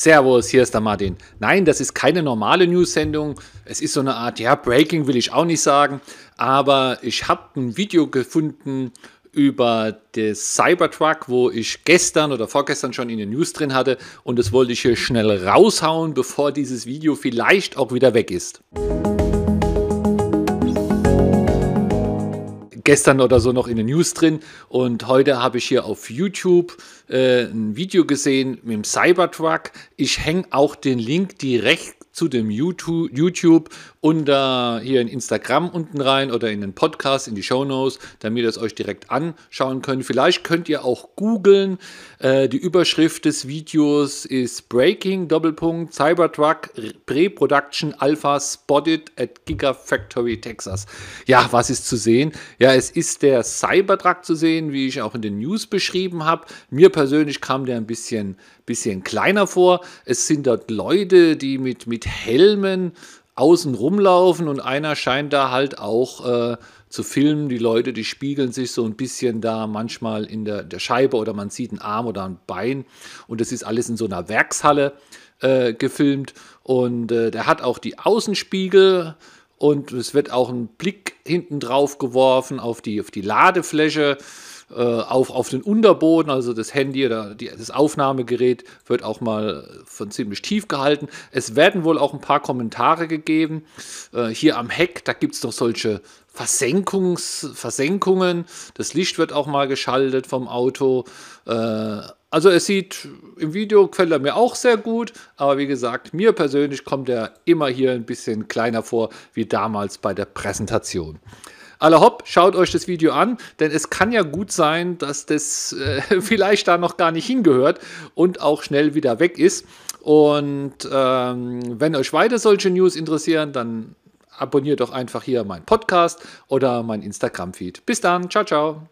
Servus, hier ist der Martin. Nein, das ist keine normale News-Sendung. Es ist so eine Art, ja, Breaking will ich auch nicht sagen, aber ich habe ein Video gefunden über das Cybertruck, wo ich gestern oder vorgestern schon in den News drin hatte und das wollte ich hier schnell raushauen, bevor dieses Video vielleicht auch wieder weg ist. Gestern oder so noch in den News drin und heute habe ich hier auf YouTube äh, ein Video gesehen mit dem Cybertruck. Ich hänge auch den Link direkt zu dem YouTube, YouTube unter hier in Instagram unten rein oder in den Podcast, in die Show Notes, damit ihr es euch direkt anschauen könnt. Vielleicht könnt ihr auch googeln. Äh, die Überschrift des Videos ist Breaking Doppelpunkt Cybertruck Pre-Production Alpha Spotted at Gigafactory Texas. Ja, was ist zu sehen? Ja, es ist der Cybertruck zu sehen, wie ich auch in den News beschrieben habe. Mir persönlich kam der ein bisschen, bisschen kleiner vor. Es sind dort Leute, die mit, mit Helmen außen rumlaufen und einer scheint da halt auch äh, zu filmen. Die Leute, die spiegeln sich so ein bisschen da manchmal in der, der Scheibe oder man sieht einen Arm oder ein Bein. Und das ist alles in so einer Werkshalle äh, gefilmt. Und äh, der hat auch die Außenspiegel und es wird auch ein Blick hinten drauf geworfen auf die, auf die Ladefläche äh, auf, auf den Unterboden, also das Handy oder die, das Aufnahmegerät wird auch mal von ziemlich tief gehalten. Es werden wohl auch ein paar Kommentare gegeben. Äh, hier am Heck, da gibt es doch solche Versenkungs, Versenkungen. Das Licht wird auch mal geschaltet vom Auto. Äh, also es sieht im Video gefällt er mir auch sehr gut, aber wie gesagt, mir persönlich kommt er immer hier ein bisschen kleiner vor wie damals bei der Präsentation. Alle hopp, schaut euch das Video an, denn es kann ja gut sein, dass das äh, vielleicht da noch gar nicht hingehört und auch schnell wieder weg ist. Und ähm, wenn euch weiter solche News interessieren, dann abonniert doch einfach hier meinen Podcast oder mein Instagram-Feed. Bis dann, ciao, ciao.